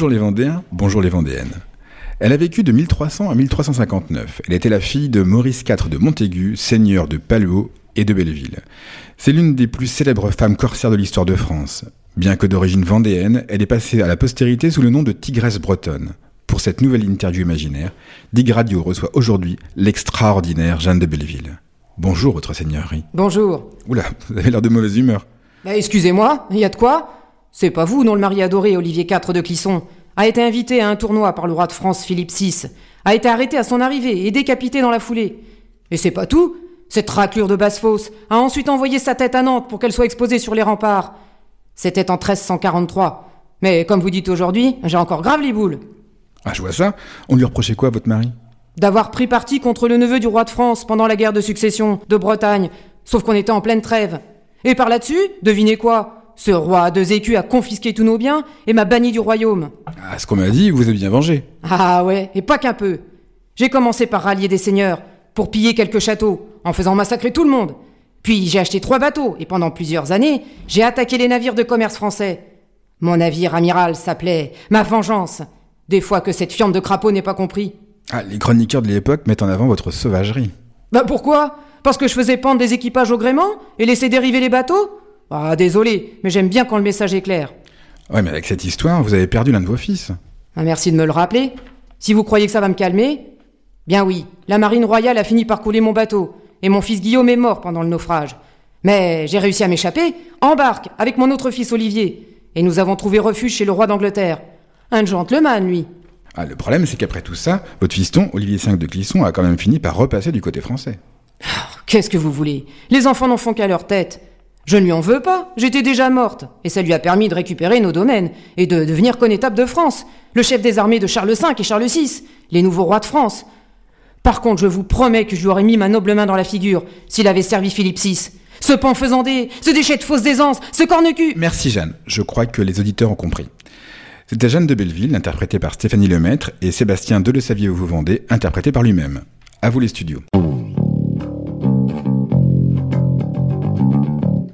Bonjour les Vendéens, bonjour les Vendéennes. Elle a vécu de 1300 à 1359. Elle était la fille de Maurice IV de Montaigu, seigneur de Paluau et de Belleville. C'est l'une des plus célèbres femmes corsaires de l'histoire de France. Bien que d'origine vendéenne, elle est passée à la postérité sous le nom de Tigresse bretonne. Pour cette nouvelle interview imaginaire, Dig Radio reçoit aujourd'hui l'extraordinaire Jeanne de Belleville. Bonjour, votre seigneurie. Bonjour. Oula, vous avez l'air de mauvaise humeur. Bah, excusez-moi, il y a de quoi? C'est pas vous dont le mari adoré Olivier IV de Clisson a été invité à un tournoi par le roi de France Philippe VI, a été arrêté à son arrivée et décapité dans la foulée. Et c'est pas tout. Cette raclure de basse-fosse a ensuite envoyé sa tête à Nantes pour qu'elle soit exposée sur les remparts. C'était en 1343. Mais comme vous dites aujourd'hui, j'ai encore grave les boules. Ah, je vois ça. On lui reprochait quoi, votre mari? D'avoir pris parti contre le neveu du roi de France pendant la guerre de succession de Bretagne, sauf qu'on était en pleine trêve. Et par là-dessus, devinez quoi? Ce roi de écus a confisqué tous nos biens et m'a banni du royaume. Ah, ce qu'on m'a dit, vous avez bien vengé. Ah ouais, et pas qu'un peu. J'ai commencé par rallier des seigneurs, pour piller quelques châteaux, en faisant massacrer tout le monde. Puis j'ai acheté trois bateaux, et pendant plusieurs années, j'ai attaqué les navires de commerce français. Mon navire amiral s'appelait Ma Vengeance. Des fois que cette fiente de crapaud n'est pas compris. Ah, les chroniqueurs de l'époque mettent en avant votre sauvagerie. Bah pourquoi? Parce que je faisais pendre des équipages au gréement et laisser dériver les bateaux? Ah, désolé, mais j'aime bien quand le message est clair. Ouais, mais avec cette histoire, vous avez perdu l'un de vos fils. Ah, merci de me le rappeler. Si vous croyez que ça va me calmer. Bien oui, la marine royale a fini par couler mon bateau, et mon fils Guillaume est mort pendant le naufrage. Mais j'ai réussi à m'échapper, en barque, avec mon autre fils Olivier, et nous avons trouvé refuge chez le roi d'Angleterre. Un gentleman, lui. Ah, le problème, c'est qu'après tout ça, votre fiston, Olivier V de Clisson, a quand même fini par repasser du côté français. Ah, qu'est-ce que vous voulez? Les enfants n'en font qu'à leur tête. Je ne lui en veux pas, j'étais déjà morte, et ça lui a permis de récupérer nos domaines, et de devenir connétable de France, le chef des armées de Charles V et Charles VI, les nouveaux rois de France. Par contre, je vous promets que je lui aurais mis ma noble main dans la figure s'il avait servi Philippe VI. Ce pan faisandé, ce déchet de fausse aisance, ce corne-cul Merci Jeanne, je crois que les auditeurs ont compris. C'était Jeanne de Belleville, interprétée par Stéphanie Lemaître, et Sébastien de Le Saviez-vous interprété par lui-même. À vous les studios.